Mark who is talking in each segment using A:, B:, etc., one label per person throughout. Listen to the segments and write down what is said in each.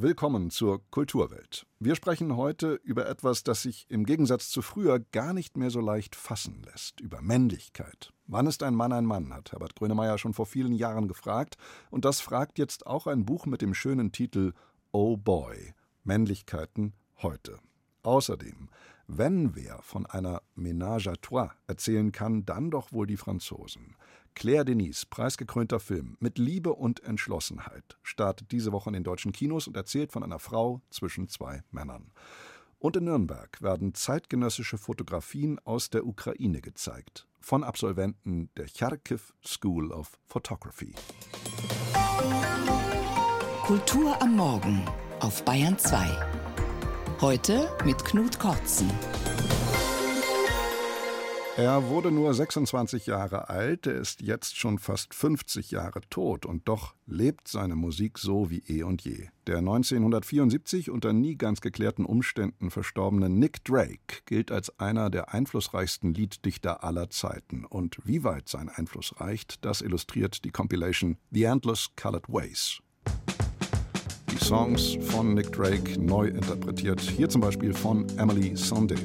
A: Willkommen zur Kulturwelt. Wir sprechen heute über etwas, das sich im Gegensatz zu früher gar nicht mehr so leicht fassen lässt, über Männlichkeit. Wann ist ein Mann ein Mann, hat Herbert Grönemeyer schon vor vielen Jahren gefragt, und das fragt jetzt auch ein Buch mit dem schönen Titel Oh Boy, Männlichkeiten heute. Außerdem, wenn wer von einer Ménage à trois erzählen kann, dann doch wohl die Franzosen. Claire Denis, preisgekrönter Film, mit Liebe und Entschlossenheit, startet diese Woche in den deutschen Kinos und erzählt von einer Frau zwischen zwei Männern. Und in Nürnberg werden zeitgenössische Fotografien aus der Ukraine gezeigt, von Absolventen der Charkiw School of Photography.
B: Kultur am Morgen auf Bayern 2. Heute mit Knut Kortzen.
A: Er wurde nur 26 Jahre alt, er ist jetzt schon fast 50 Jahre tot und doch lebt seine Musik so wie eh und je. Der 1974 unter nie ganz geklärten Umständen verstorbene Nick Drake gilt als einer der einflussreichsten Lieddichter aller Zeiten. Und wie weit sein Einfluss reicht, das illustriert die Compilation The Endless Colored Ways. Die Songs von Nick Drake neu interpretiert, hier zum Beispiel von Emily Sunday.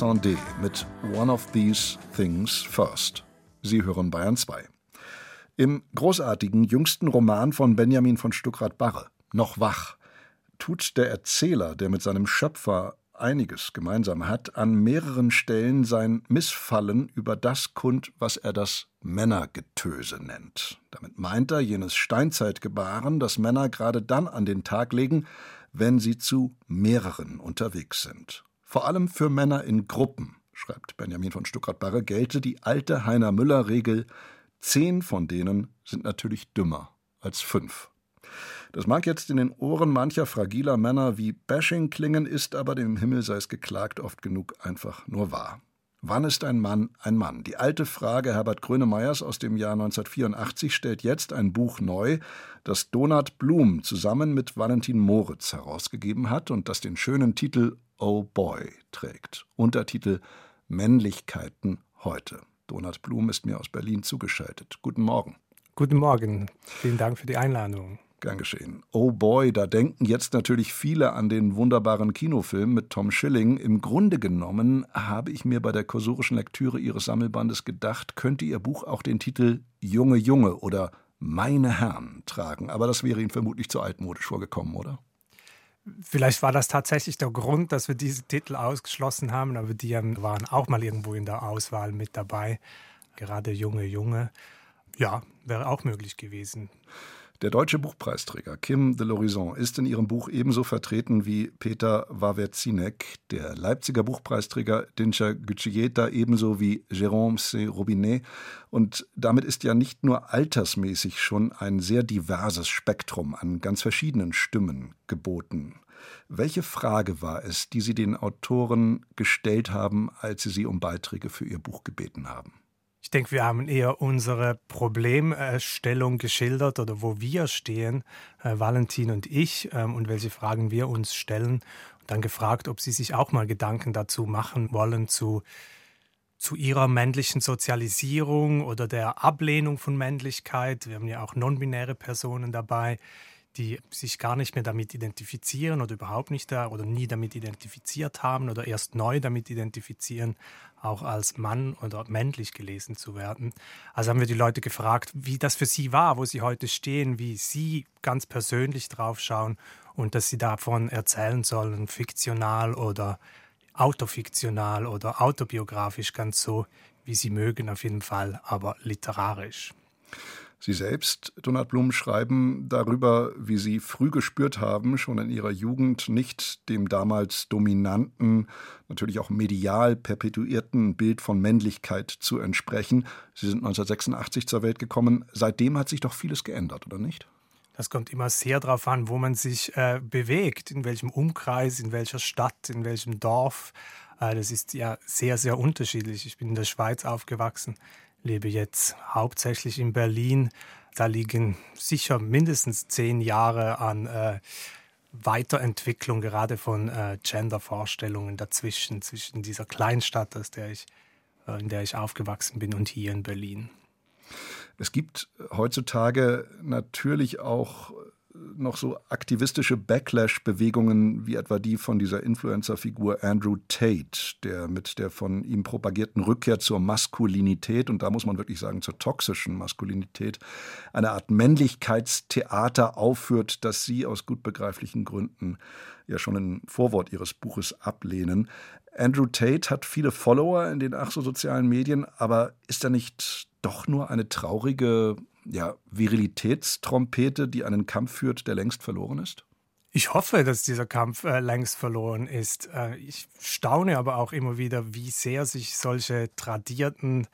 A: Sandé mit One of These Things First. Sie hören Bayern 2. Im großartigen jüngsten Roman von Benjamin von Stuckrad-Barre, Noch wach, tut der Erzähler, der mit seinem Schöpfer einiges gemeinsam hat, an mehreren Stellen sein Missfallen über das kund, was er das Männergetöse nennt. Damit meint er jenes Steinzeitgebaren, das Männer gerade dann an den Tag legen, wenn sie zu mehreren unterwegs sind. Vor allem für Männer in Gruppen, schreibt Benjamin von Stuckrad-Barre, gelte die alte Heiner-Müller-Regel: zehn von denen sind natürlich dümmer als fünf. Das mag jetzt in den Ohren mancher fragiler Männer wie Bashing klingen, ist aber dem Himmel sei es geklagt oft genug einfach nur wahr. Wann ist ein Mann ein Mann? Die alte Frage Herbert Grönemeyers aus dem Jahr 1984 stellt jetzt ein Buch neu, das Donat Blum zusammen mit Valentin Moritz herausgegeben hat und das den schönen Titel Oh Boy trägt. Untertitel Männlichkeiten heute. Donat Blum ist mir aus Berlin zugeschaltet. Guten Morgen.
C: Guten Morgen. Vielen Dank für die Einladung.
A: Gern geschehen. Oh boy, da denken jetzt natürlich viele an den wunderbaren Kinofilm mit Tom Schilling. Im Grunde genommen habe ich mir bei der kursorischen Lektüre Ihres Sammelbandes gedacht, könnte Ihr Buch auch den Titel Junge Junge oder Meine Herren tragen. Aber das wäre Ihnen vermutlich zu altmodisch vorgekommen, oder?
C: Vielleicht war das tatsächlich der Grund, dass wir diese Titel ausgeschlossen haben, aber die waren auch mal irgendwo in der Auswahl mit dabei. Gerade Junge Junge. Ja, wäre auch möglich gewesen.
A: Der deutsche Buchpreisträger Kim de l'Horizon ist in ihrem Buch ebenso vertreten wie Peter Wawerzinek, der Leipziger Buchpreisträger Dinscher Gütschieta ebenso wie Jérôme C. Robinet. Und damit ist ja nicht nur altersmäßig schon ein sehr diverses Spektrum an ganz verschiedenen Stimmen geboten. Welche Frage war es, die Sie den Autoren gestellt haben, als Sie sie um Beiträge für Ihr Buch gebeten haben?
C: Ich denke, wir haben eher unsere Problemstellung geschildert oder wo wir stehen, äh, Valentin und ich, ähm, und welche Fragen wir uns stellen. Und dann gefragt, ob sie sich auch mal Gedanken dazu machen wollen, zu, zu ihrer männlichen Sozialisierung oder der Ablehnung von Männlichkeit. Wir haben ja auch non-binäre Personen dabei die sich gar nicht mehr damit identifizieren oder überhaupt nicht da oder nie damit identifiziert haben oder erst neu damit identifizieren, auch als Mann oder männlich gelesen zu werden. Also haben wir die Leute gefragt, wie das für sie war, wo sie heute stehen, wie sie ganz persönlich draufschauen und dass sie davon erzählen sollen, fiktional oder autofiktional oder autobiografisch, ganz so, wie sie mögen, auf jeden Fall, aber literarisch.
A: Sie selbst, Donald Blum, schreiben darüber, wie Sie früh gespürt haben, schon in Ihrer Jugend nicht dem damals dominanten, natürlich auch medial perpetuierten Bild von Männlichkeit zu entsprechen. Sie sind 1986 zur Welt gekommen. Seitdem hat sich doch vieles geändert, oder nicht?
C: Das kommt immer sehr darauf an, wo man sich äh, bewegt, in welchem Umkreis, in welcher Stadt, in welchem Dorf. Äh, das ist ja sehr, sehr unterschiedlich. Ich bin in der Schweiz aufgewachsen lebe jetzt hauptsächlich in Berlin. Da liegen sicher mindestens zehn Jahre an äh, Weiterentwicklung gerade von äh, Gender-Vorstellungen dazwischen, zwischen dieser Kleinstadt, aus der ich, äh, in der ich aufgewachsen bin, und hier in Berlin.
A: Es gibt heutzutage natürlich auch noch so aktivistische Backlash-Bewegungen wie etwa die von dieser Influencer-Figur Andrew Tate, der mit der von ihm propagierten Rückkehr zur Maskulinität und da muss man wirklich sagen zur toxischen Maskulinität eine Art Männlichkeitstheater aufführt, das sie aus gut begreiflichen Gründen ja schon im Vorwort ihres Buches ablehnen. Andrew Tate hat viele Follower in den ach so sozialen Medien, aber ist er nicht doch nur eine traurige ja, Virilitätstrompete, die einen Kampf führt, der längst verloren ist?
C: Ich hoffe, dass dieser Kampf äh, längst verloren ist. Äh, ich staune aber auch immer wieder, wie sehr sich solche tradierten,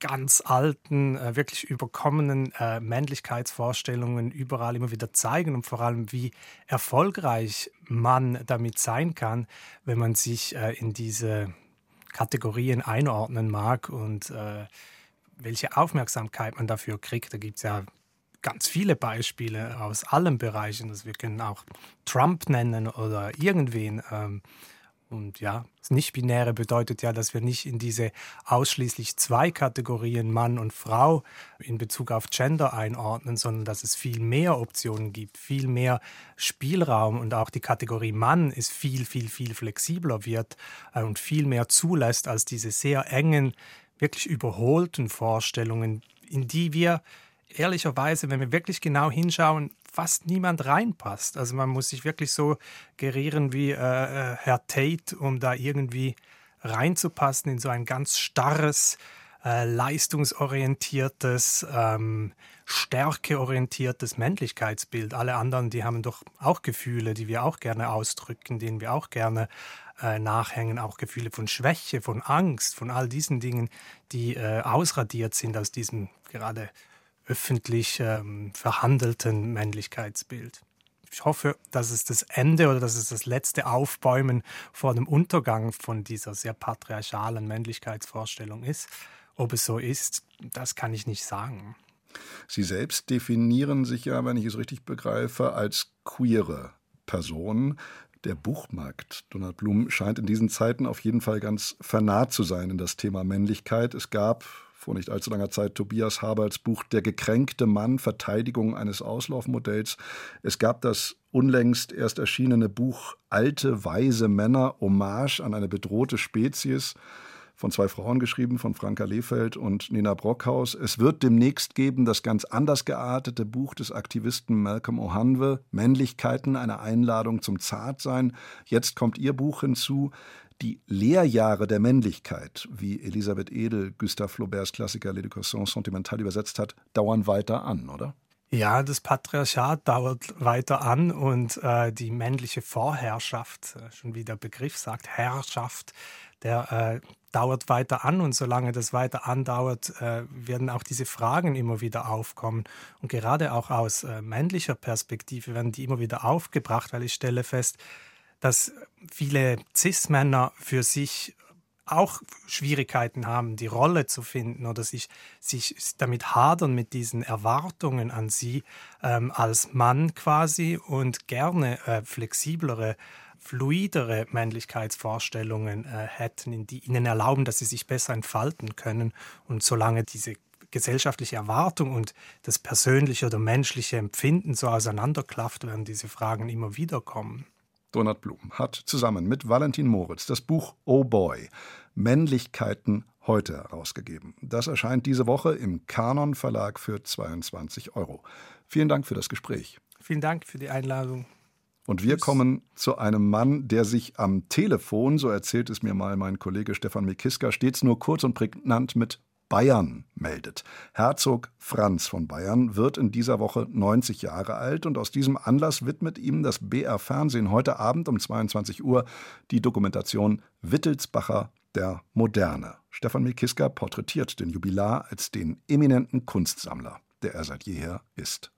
C: ganz alten, äh, wirklich überkommenen äh, Männlichkeitsvorstellungen überall immer wieder zeigen und vor allem, wie erfolgreich man damit sein kann, wenn man sich äh, in diese Kategorien einordnen mag und welche Aufmerksamkeit man dafür kriegt. Da gibt es ja ganz viele Beispiele aus allen Bereichen. Also wir können auch Trump nennen oder irgendwen. Ähm, und ja, das Nicht-Binäre bedeutet ja, dass wir nicht in diese ausschließlich zwei Kategorien Mann und Frau in Bezug auf Gender einordnen, sondern dass es viel mehr Optionen gibt, viel mehr Spielraum und auch die Kategorie Mann ist viel, viel, viel flexibler wird äh, und viel mehr zulässt als diese sehr engen wirklich überholten Vorstellungen, in die wir ehrlicherweise, wenn wir wirklich genau hinschauen, fast niemand reinpasst. Also man muss sich wirklich so gerieren wie äh, äh, Herr Tate, um da irgendwie reinzupassen in so ein ganz starres, äh, leistungsorientiertes, ähm, stärkeorientiertes Männlichkeitsbild. Alle anderen, die haben doch auch Gefühle, die wir auch gerne ausdrücken, denen wir auch gerne äh, nachhängen, auch Gefühle von Schwäche, von Angst, von all diesen Dingen, die äh, ausradiert sind aus diesem gerade öffentlich ähm, verhandelten Männlichkeitsbild. Ich hoffe, dass es das Ende oder dass es das letzte Aufbäumen vor dem Untergang von dieser sehr patriarchalen Männlichkeitsvorstellung ist. Ob es so ist, das kann ich nicht sagen.
A: Sie selbst definieren sich ja, wenn ich es richtig begreife, als queere Person. Der Buchmarkt, Donald Blum, scheint in diesen Zeiten auf jeden Fall ganz vernarrt zu sein in das Thema Männlichkeit. Es gab vor nicht allzu langer Zeit Tobias Haberts Buch Der gekränkte Mann, Verteidigung eines Auslaufmodells. Es gab das unlängst erst erschienene Buch Alte, weise Männer, Hommage an eine bedrohte Spezies von zwei Frauen geschrieben, von Franka Lehfeld und Nina Brockhaus. Es wird demnächst geben das ganz anders geartete Buch des Aktivisten Malcolm O'Hanwe, Männlichkeiten, eine Einladung zum Zartsein. Jetzt kommt ihr Buch hinzu. Die Lehrjahre der Männlichkeit, wie Elisabeth Edel Gustave Flauberts Klassiker L'Éducation sentimentale übersetzt hat, dauern weiter an, oder?
C: Ja, das Patriarchat dauert weiter an und äh, die männliche Vorherrschaft, äh, schon wie der Begriff sagt, Herrschaft, der äh, dauert weiter an und solange das weiter andauert, äh, werden auch diese Fragen immer wieder aufkommen. Und gerade auch aus äh, männlicher Perspektive werden die immer wieder aufgebracht, weil ich stelle fest, dass viele CIS-Männer für sich auch Schwierigkeiten haben, die Rolle zu finden oder sich, sich damit hadern mit diesen Erwartungen an sie ähm, als Mann quasi und gerne äh, flexiblere, fluidere Männlichkeitsvorstellungen äh, hätten, die ihnen erlauben, dass sie sich besser entfalten können. Und solange diese gesellschaftliche Erwartung und das persönliche oder menschliche Empfinden so auseinanderklafft, werden diese Fragen immer wieder kommen.
A: Donald Blum hat zusammen mit Valentin Moritz das Buch Oh Boy Männlichkeiten heute herausgegeben. Das erscheint diese Woche im Kanon Verlag für 22 Euro. Vielen Dank für das Gespräch.
C: Vielen Dank für die Einladung.
A: Und wir kommen zu einem Mann, der sich am Telefon, so erzählt es mir mal mein Kollege Stefan Mikiska, stets nur kurz und prägnant mit Bayern meldet. Herzog Franz von Bayern wird in dieser Woche 90 Jahre alt und aus diesem Anlass widmet ihm das BR Fernsehen heute Abend um 22 Uhr die Dokumentation Wittelsbacher der Moderne. Stefan Mikiska porträtiert den Jubilar als den eminenten Kunstsammler, der er seit jeher ist.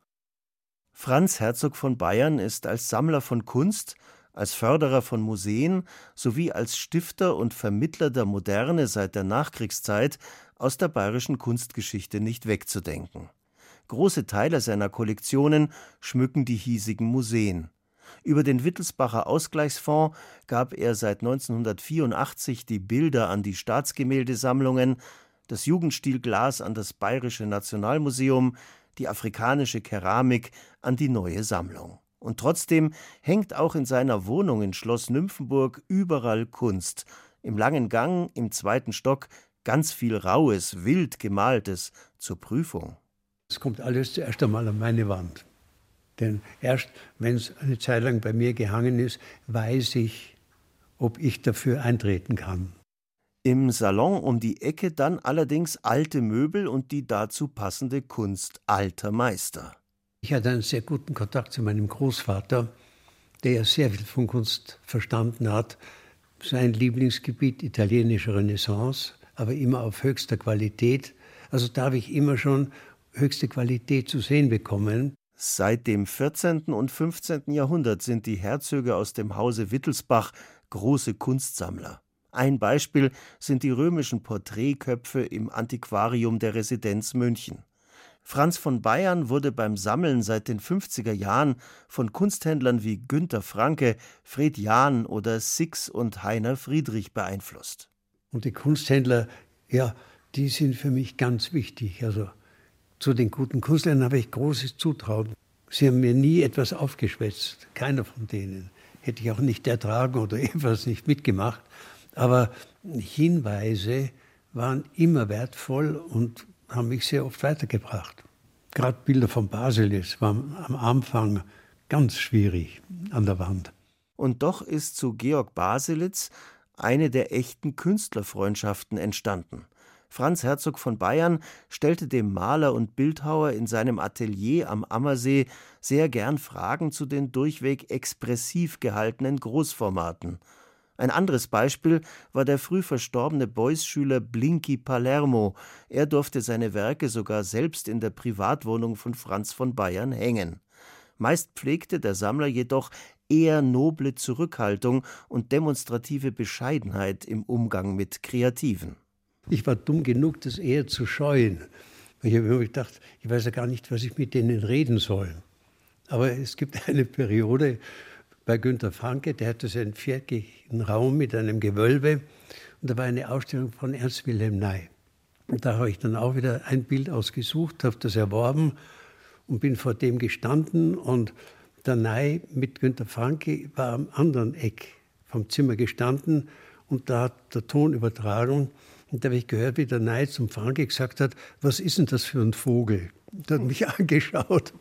D: Franz Herzog von Bayern ist als Sammler von Kunst, als Förderer von Museen sowie als Stifter und Vermittler der Moderne seit der Nachkriegszeit aus der bayerischen Kunstgeschichte nicht wegzudenken. Große Teile seiner Kollektionen schmücken die hiesigen Museen. Über den Wittelsbacher Ausgleichsfonds gab er seit 1984 die Bilder an die Staatsgemäldesammlungen, das Jugendstilglas an das Bayerische Nationalmuseum, die afrikanische Keramik an die neue Sammlung. Und trotzdem hängt auch in seiner Wohnung in Schloss Nymphenburg überall Kunst. Im langen Gang, im zweiten Stock, ganz viel Raues, wild gemaltes zur Prüfung.
E: Es kommt alles zuerst einmal an meine Wand. Denn erst wenn es eine Zeit lang bei mir gehangen ist, weiß ich, ob ich dafür eintreten kann.
D: Im Salon um die Ecke dann allerdings alte Möbel und die dazu passende Kunst alter Meister.
E: Ich hatte einen sehr guten Kontakt zu meinem Großvater, der ja sehr viel von Kunst verstanden hat. Sein Lieblingsgebiet italienische Renaissance, aber immer auf höchster Qualität. Also da habe ich immer schon höchste Qualität zu sehen bekommen.
D: Seit dem 14. und 15. Jahrhundert sind die Herzöge aus dem Hause Wittelsbach große Kunstsammler. Ein Beispiel sind die römischen Porträtköpfe im Antiquarium der Residenz München. Franz von Bayern wurde beim Sammeln seit den 50er Jahren von Kunsthändlern wie Günter Franke, Fred Jahn oder Six und Heiner Friedrich beeinflusst.
E: Und die Kunsthändler, ja, die sind für mich ganz wichtig. Also zu den guten Künstlern habe ich großes Zutrauen. Sie haben mir nie etwas aufgeschwätzt, keiner von denen. Hätte ich auch nicht ertragen oder etwas nicht mitgemacht. Aber Hinweise waren immer wertvoll und haben mich sehr oft weitergebracht. Gerade Bilder von Basilis waren am Anfang ganz schwierig an der Wand.
D: Und doch ist zu Georg Baselitz eine der echten Künstlerfreundschaften entstanden. Franz Herzog von Bayern stellte dem Maler und Bildhauer in seinem Atelier am Ammersee sehr gern Fragen zu den durchweg expressiv gehaltenen Großformaten. Ein anderes Beispiel war der früh verstorbene Beuys-Schüler Blinky Palermo. Er durfte seine Werke sogar selbst in der Privatwohnung von Franz von Bayern hängen. Meist pflegte der Sammler jedoch eher noble Zurückhaltung und demonstrative Bescheidenheit im Umgang mit Kreativen.
E: Ich war dumm genug, das eher zu scheuen. Ich habe immer gedacht, ich weiß ja gar nicht, was ich mit denen reden soll. Aber es gibt eine Periode bei Günter Franke, der hatte so einen viereckigen Raum mit einem Gewölbe und da war eine Ausstellung von Ernst Wilhelm Ney. Und da habe ich dann auch wieder ein Bild ausgesucht, habe das erworben und bin vor dem gestanden und der Ney mit Günter Franke war am anderen Eck vom Zimmer gestanden und da hat der Ton übertragen. Und da habe ich gehört, wie der Ney zum Franke gesagt hat, was ist denn das für ein Vogel? Der hat mich angeschaut.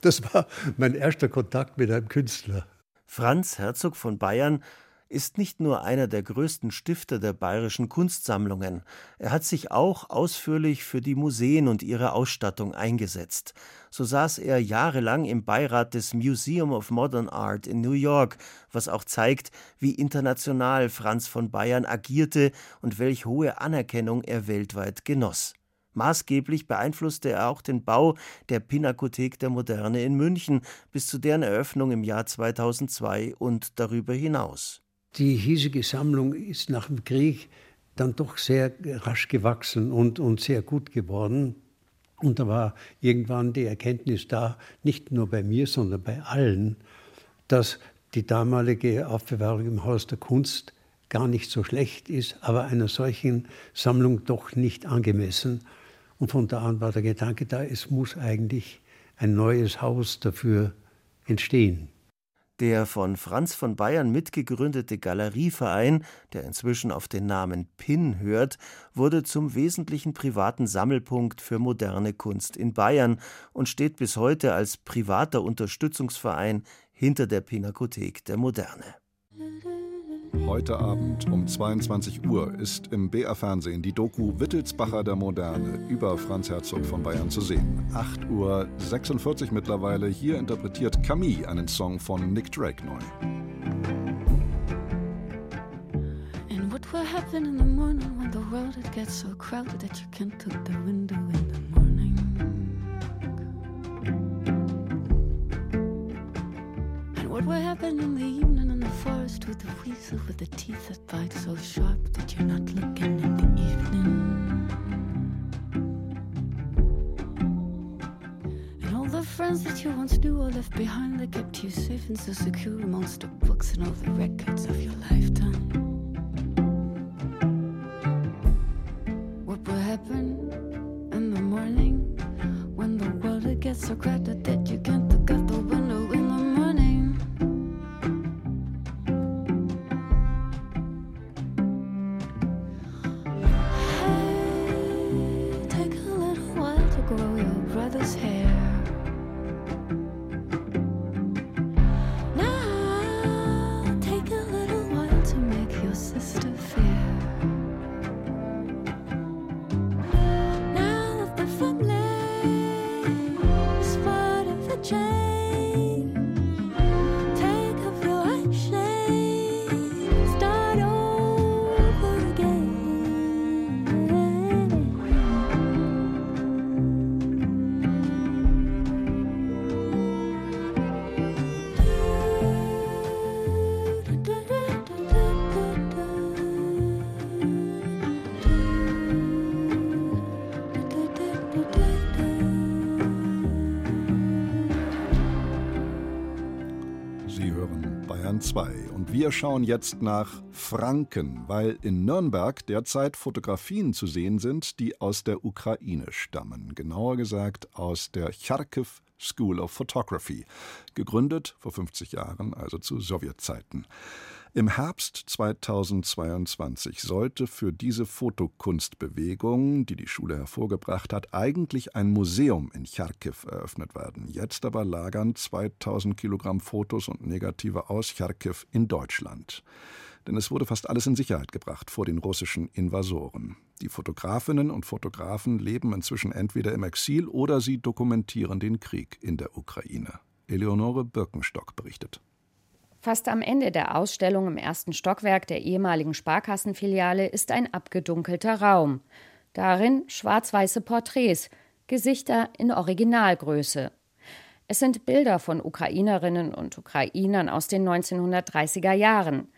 E: Das war mein erster Kontakt mit einem Künstler.
D: Franz Herzog von Bayern ist nicht nur einer der größten Stifter der bayerischen Kunstsammlungen, er hat sich auch ausführlich für die Museen und ihre Ausstattung eingesetzt. So saß er jahrelang im Beirat des Museum of Modern Art in New York, was auch zeigt, wie international Franz von Bayern agierte und welch hohe Anerkennung er weltweit genoss. Maßgeblich beeinflusste er auch den Bau der Pinakothek der Moderne in München bis zu deren Eröffnung im Jahr 2002 und darüber hinaus.
E: Die hiesige Sammlung ist nach dem Krieg dann doch sehr rasch gewachsen und, und sehr gut geworden. Und da war irgendwann die Erkenntnis da, nicht nur bei mir, sondern bei allen, dass die damalige Aufbewahrung im Haus der Kunst gar nicht so schlecht ist, aber einer solchen Sammlung doch nicht angemessen. Und von da an war der Gedanke da, es muss eigentlich ein neues Haus dafür entstehen.
D: Der von Franz von Bayern mitgegründete Galerieverein, der inzwischen auf den Namen PIN hört, wurde zum wesentlichen privaten Sammelpunkt für moderne Kunst in Bayern und steht bis heute als privater Unterstützungsverein hinter der Pinakothek der Moderne.
A: Heute Abend um 22 Uhr ist im BR Fernsehen die Doku Wittelsbacher der Moderne über Franz Herzog von Bayern zu sehen. 8.46 Uhr mittlerweile. Hier interpretiert Camille einen Song von Nick Drake neu. And what will happen in the morning when the world it gets so crowded that you can't look the window in the morning? And what will happen in the evening forest with the weasel with the teeth that bite so sharp that you're not looking in the evening. And all the friends that you once knew or left behind that kept you safe and so secure amongst the books and all the records of your lifetime. What will happen in the morning when the world gets so crowded wir schauen jetzt nach Franken, weil in Nürnberg derzeit Fotografien zu sehen sind, die aus der Ukraine stammen. Genauer gesagt aus der Charkiw School of Photography, gegründet vor 50 Jahren, also zu Sowjetzeiten. Im Herbst 2022 sollte für diese Fotokunstbewegung, die die Schule hervorgebracht hat, eigentlich ein Museum in Charkiw eröffnet werden. Jetzt aber lagern 2000 Kilogramm Fotos und Negative aus Charkiw in Deutschland. Denn es wurde fast alles in Sicherheit gebracht vor den russischen Invasoren. Die Fotografinnen und Fotografen leben inzwischen entweder im Exil oder sie dokumentieren den Krieg in der Ukraine. Eleonore Birkenstock berichtet.
F: Fast am Ende der Ausstellung im ersten Stockwerk der ehemaligen Sparkassenfiliale ist ein abgedunkelter Raum. Darin schwarz-weiße Porträts, Gesichter in Originalgröße. Es sind Bilder von Ukrainerinnen und Ukrainern aus den 1930er Jahren,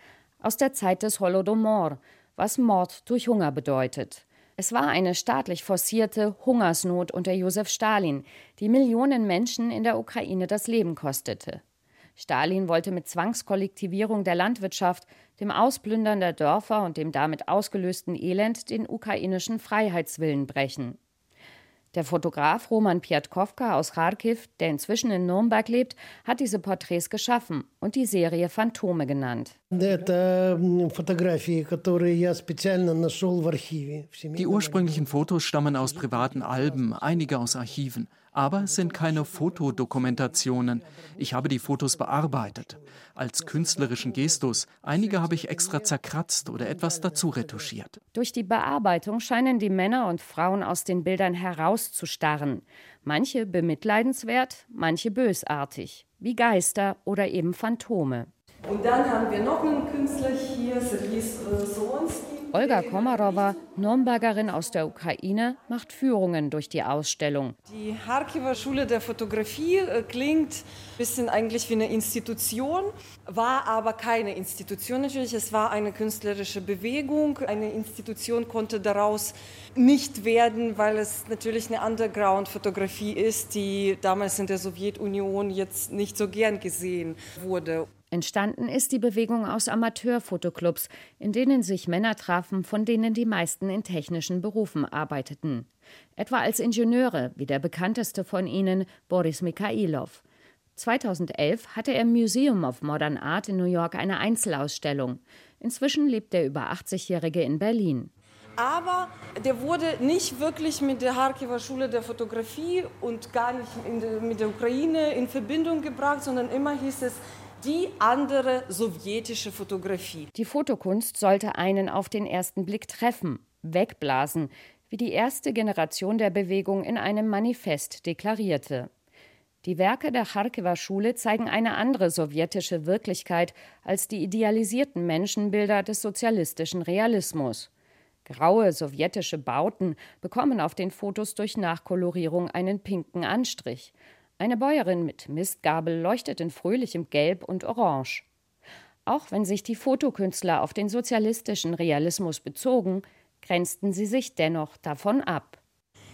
F: aus der Zeit des Holodomor, was Mord durch Hunger bedeutet. Es war eine staatlich forcierte Hungersnot unter Josef Stalin, die Millionen Menschen in der Ukraine das Leben kostete. Stalin wollte mit Zwangskollektivierung der Landwirtschaft, dem Ausplündern der Dörfer und dem damit ausgelösten Elend den ukrainischen Freiheitswillen brechen. Der Fotograf Roman Piatkowka aus Kharkiv, der inzwischen in Nürnberg lebt, hat diese Porträts geschaffen und die Serie Phantome genannt. Die
G: ursprünglichen Fotos stammen aus privaten Alben, einige aus Archiven aber es sind keine Fotodokumentationen. Ich habe die Fotos bearbeitet. Als künstlerischen Gestus. Einige habe ich extra zerkratzt oder etwas dazu retuschiert.
F: Durch die Bearbeitung scheinen die Männer und Frauen aus den Bildern herauszustarren. Manche bemitleidenswert, manche bösartig, wie Geister oder eben Phantome.
H: Und dann haben wir noch einen Künstler hier, Sergei Solonsky.
F: Olga Komarova, Nürnbergerin aus der Ukraine, macht Führungen durch die Ausstellung.
H: Die Harkiver Schule der Fotografie äh, klingt ein bisschen eigentlich wie eine Institution, war aber keine Institution natürlich. Es war eine künstlerische Bewegung. Eine Institution konnte daraus nicht werden, weil es natürlich eine Underground-Fotografie ist, die damals in der Sowjetunion jetzt nicht so gern gesehen wurde.
F: Entstanden ist die Bewegung aus Amateurfotoclubs, in denen sich Männer trafen, von denen die meisten in technischen Berufen arbeiteten. Etwa als Ingenieure, wie der bekannteste von ihnen, Boris Mikhailov. 2011 hatte er im Museum of Modern Art in New York eine Einzelausstellung. Inzwischen lebt der über 80-Jährige in Berlin.
H: Aber der wurde nicht wirklich mit der Harkiver Schule der Fotografie und gar nicht der, mit der Ukraine in Verbindung gebracht, sondern immer hieß es, die andere sowjetische Fotografie.
F: Die Fotokunst sollte einen auf den ersten Blick treffen, wegblasen, wie die erste Generation der Bewegung in einem Manifest deklarierte. Die Werke der Charkiwer Schule zeigen eine andere sowjetische Wirklichkeit als die idealisierten Menschenbilder des sozialistischen Realismus. Graue sowjetische Bauten bekommen auf den Fotos durch Nachkolorierung einen pinken Anstrich. Eine Bäuerin mit Mistgabel leuchtet in fröhlichem Gelb und Orange. Auch wenn sich die Fotokünstler auf den sozialistischen Realismus bezogen, grenzten sie sich dennoch davon ab.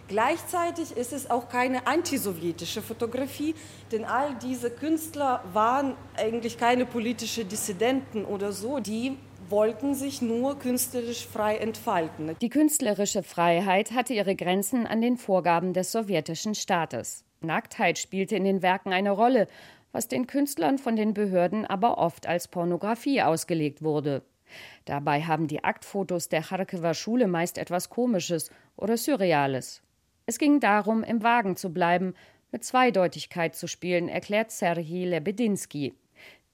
H: Gleichzeitig ist es auch keine antisowjetische Fotografie, denn all diese Künstler waren eigentlich keine politischen Dissidenten oder so, die wollten sich nur künstlerisch frei entfalten.
F: Die künstlerische Freiheit hatte ihre Grenzen an den Vorgaben des sowjetischen Staates. Nacktheit spielte in den Werken eine Rolle, was den Künstlern von den Behörden aber oft als Pornografie ausgelegt wurde. Dabei haben die Aktfotos der Charkiwer Schule meist etwas Komisches oder Surreales. Es ging darum, im Wagen zu bleiben, mit Zweideutigkeit zu spielen, erklärt Serhii Lebedinsky.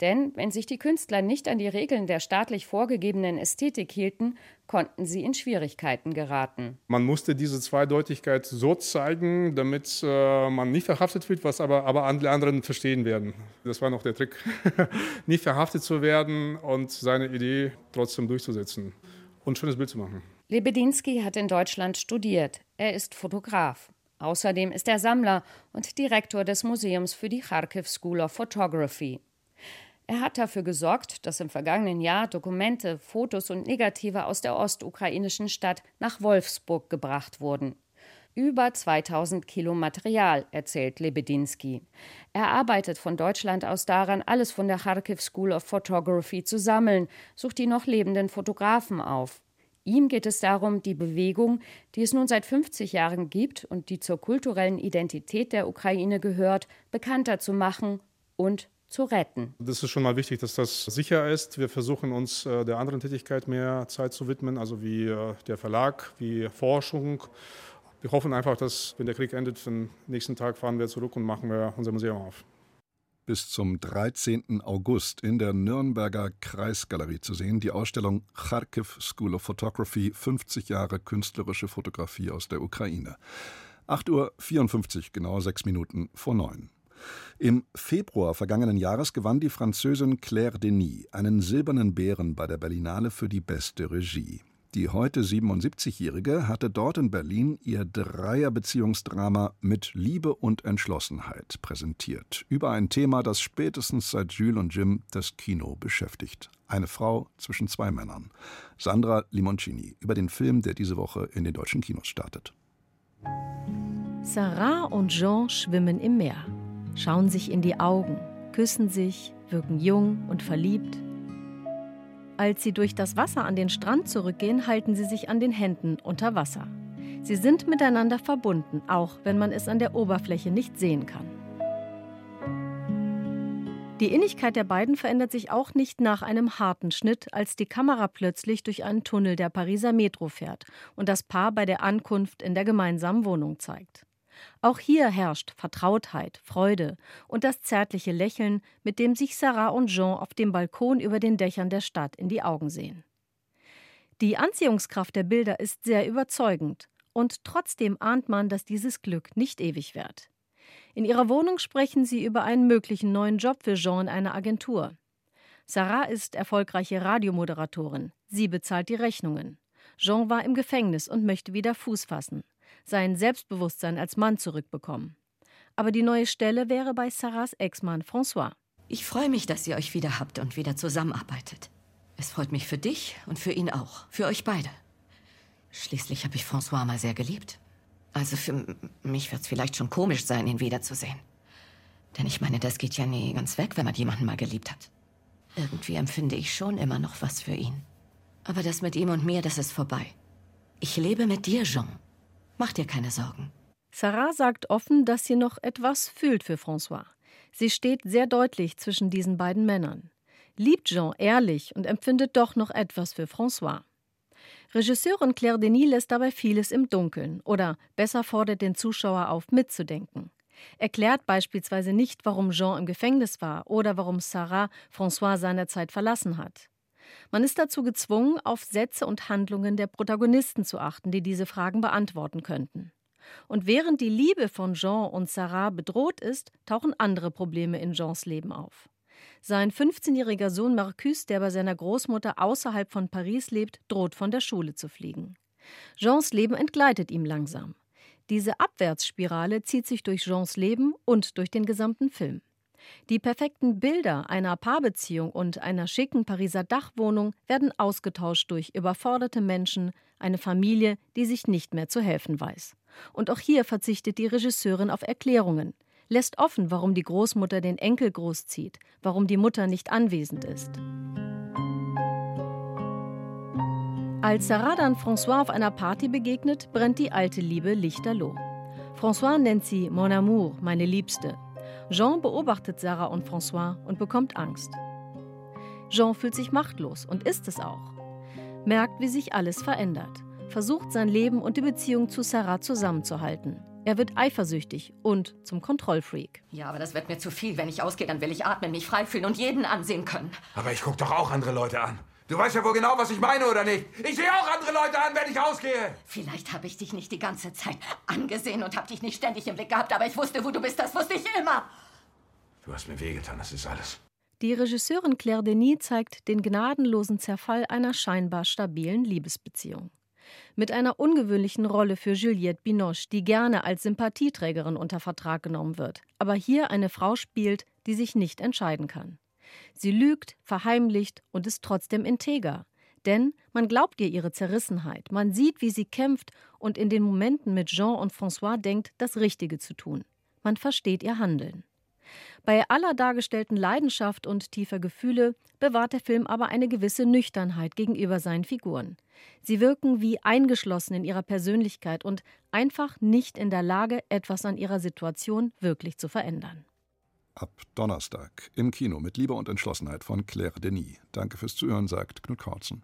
F: Denn wenn sich die Künstler nicht an die Regeln der staatlich vorgegebenen Ästhetik hielten, konnten sie in Schwierigkeiten geraten.
I: Man musste diese Zweideutigkeit so zeigen, damit äh, man nicht verhaftet wird, was aber, aber alle anderen verstehen werden. Das war noch der Trick, nicht verhaftet zu werden und seine Idee trotzdem durchzusetzen und ein schönes Bild zu machen.
F: Lebedinsky hat in Deutschland studiert. Er ist Fotograf. Außerdem ist er Sammler und Direktor des Museums für die Kharkiv School of Photography. Er hat dafür gesorgt, dass im vergangenen Jahr Dokumente, Fotos und Negative aus der ostukrainischen Stadt nach Wolfsburg gebracht wurden. Über 2000 Kilo Material, erzählt Lebedinsky. Er arbeitet von Deutschland aus daran, alles von der Kharkiv School of Photography zu sammeln, sucht die noch lebenden Fotografen auf. Ihm geht es darum, die Bewegung, die es nun seit 50 Jahren gibt und die zur kulturellen Identität der Ukraine gehört, bekannter zu machen und zu retten.
I: Das ist schon mal wichtig, dass das sicher ist. Wir versuchen uns äh, der anderen Tätigkeit mehr Zeit zu widmen, also wie äh, der Verlag, wie Forschung. Wir hoffen einfach, dass, wenn der Krieg endet, den nächsten Tag fahren wir zurück und machen wir unser Museum auf.
A: Bis zum 13. August in der Nürnberger Kreisgalerie zu sehen, die Ausstellung Kharkiv School of Photography 50 Jahre künstlerische Fotografie aus der Ukraine. 8.54 Uhr, genau sechs Minuten vor neun. Im Februar vergangenen Jahres gewann die Französin Claire Denis einen silbernen Bären bei der Berlinale für die beste Regie. Die heute 77-Jährige hatte dort in Berlin ihr Dreierbeziehungsdrama mit Liebe und Entschlossenheit präsentiert. Über ein Thema, das spätestens seit Jules und Jim das Kino beschäftigt. Eine Frau zwischen zwei Männern. Sandra Limoncini über den Film, der diese Woche in den deutschen Kinos startet.
J: Sarah und Jean schwimmen im Meer, schauen sich in die Augen, küssen sich, wirken jung und verliebt. Als sie durch das Wasser an den Strand zurückgehen, halten sie sich an den Händen unter Wasser. Sie sind miteinander verbunden, auch wenn man es an der Oberfläche nicht sehen kann. Die Innigkeit der beiden verändert sich auch nicht nach einem harten Schnitt, als die Kamera plötzlich durch einen Tunnel der Pariser Metro fährt und das Paar bei der Ankunft in der gemeinsamen Wohnung zeigt. Auch hier herrscht Vertrautheit, Freude und das zärtliche Lächeln, mit dem sich Sarah und Jean auf dem Balkon über den Dächern der Stadt in die Augen sehen. Die Anziehungskraft der Bilder ist sehr überzeugend, und trotzdem ahnt man, dass dieses Glück nicht ewig währt. In ihrer Wohnung sprechen sie über einen möglichen neuen Job für Jean in einer Agentur. Sarah ist erfolgreiche Radiomoderatorin. Sie bezahlt die Rechnungen. Jean war im Gefängnis und möchte wieder Fuß fassen sein Selbstbewusstsein als Mann zurückbekommen. Aber die neue Stelle wäre bei Sarahs Ex-Mann François.
K: Ich freue mich, dass ihr euch wieder habt und wieder zusammenarbeitet. Es freut mich für dich und für ihn auch. Für euch beide. Schließlich habe ich François mal sehr geliebt. Also für mich wird es vielleicht schon komisch sein, ihn wiederzusehen. Denn ich meine, das geht ja nie ganz weg, wenn man jemanden mal geliebt hat. Irgendwie empfinde ich schon immer noch was für ihn. Aber das mit ihm und mir, das ist vorbei. Ich lebe mit dir, Jean. Mach dir keine Sorgen.
J: Sarah sagt offen, dass sie noch etwas fühlt für François. Sie steht sehr deutlich zwischen diesen beiden Männern. Liebt Jean ehrlich und empfindet doch noch etwas für François. Regisseurin Claire Denis lässt dabei vieles im Dunkeln oder besser fordert den Zuschauer auf, mitzudenken. Erklärt beispielsweise nicht, warum Jean im Gefängnis war oder warum Sarah François seinerzeit verlassen hat. Man ist dazu gezwungen, auf Sätze und Handlungen der Protagonisten zu achten, die diese Fragen beantworten könnten. Und während die Liebe von Jean und Sarah bedroht ist, tauchen andere Probleme in Jeans Leben auf. Sein 15-jähriger Sohn Marcus, der bei seiner Großmutter außerhalb von Paris lebt, droht von der Schule zu fliegen. Jeans Leben entgleitet ihm langsam. Diese Abwärtsspirale zieht sich durch Jeans Leben und durch den gesamten Film. Die perfekten Bilder einer Paarbeziehung und einer schicken Pariser Dachwohnung werden ausgetauscht durch überforderte Menschen, eine Familie, die sich nicht mehr zu helfen weiß. Und auch hier verzichtet die Regisseurin auf Erklärungen, lässt offen, warum die Großmutter den Enkel großzieht, warum die Mutter nicht anwesend ist. Als Sarah dann François auf einer Party begegnet, brennt die alte Liebe lichterloh. François nennt sie Mon Amour, meine Liebste, Jean beobachtet Sarah und François und bekommt Angst. Jean fühlt sich machtlos und ist es auch. Merkt, wie sich alles verändert. Versucht sein Leben und die Beziehung zu Sarah zusammenzuhalten. Er wird eifersüchtig und zum Kontrollfreak.
K: Ja, aber das wird mir zu viel. Wenn ich ausgehe, dann will ich atmen, mich frei fühlen und jeden ansehen können.
L: Aber ich gucke doch auch andere Leute an. Du weißt ja wohl genau, was ich meine, oder nicht? Ich sehe auch andere Leute an, wenn ich ausgehe.
K: Vielleicht habe ich dich nicht die ganze Zeit angesehen und habe dich nicht ständig im Blick gehabt, aber ich wusste, wo du bist. Das wusste ich immer.
L: Du hast mir wehgetan, das ist alles.
J: Die Regisseurin Claire Denis zeigt den gnadenlosen Zerfall einer scheinbar stabilen Liebesbeziehung. Mit einer ungewöhnlichen Rolle für Juliette Binoche, die gerne als Sympathieträgerin unter Vertrag genommen wird, aber hier eine Frau spielt, die sich nicht entscheiden kann. Sie lügt, verheimlicht und ist trotzdem integer. Denn man glaubt ihr ihre Zerrissenheit, man sieht, wie sie kämpft und in den Momenten mit Jean und François denkt, das Richtige zu tun. Man versteht ihr Handeln. Bei aller dargestellten Leidenschaft und tiefer Gefühle bewahrt der Film aber eine gewisse Nüchternheit gegenüber seinen Figuren. Sie wirken wie eingeschlossen in ihrer Persönlichkeit und einfach nicht in der Lage, etwas an ihrer Situation wirklich zu verändern
A: ab Donnerstag im Kino mit Liebe und Entschlossenheit von Claire Denis. Danke fürs Zuhören, sagt Knut Kautzen.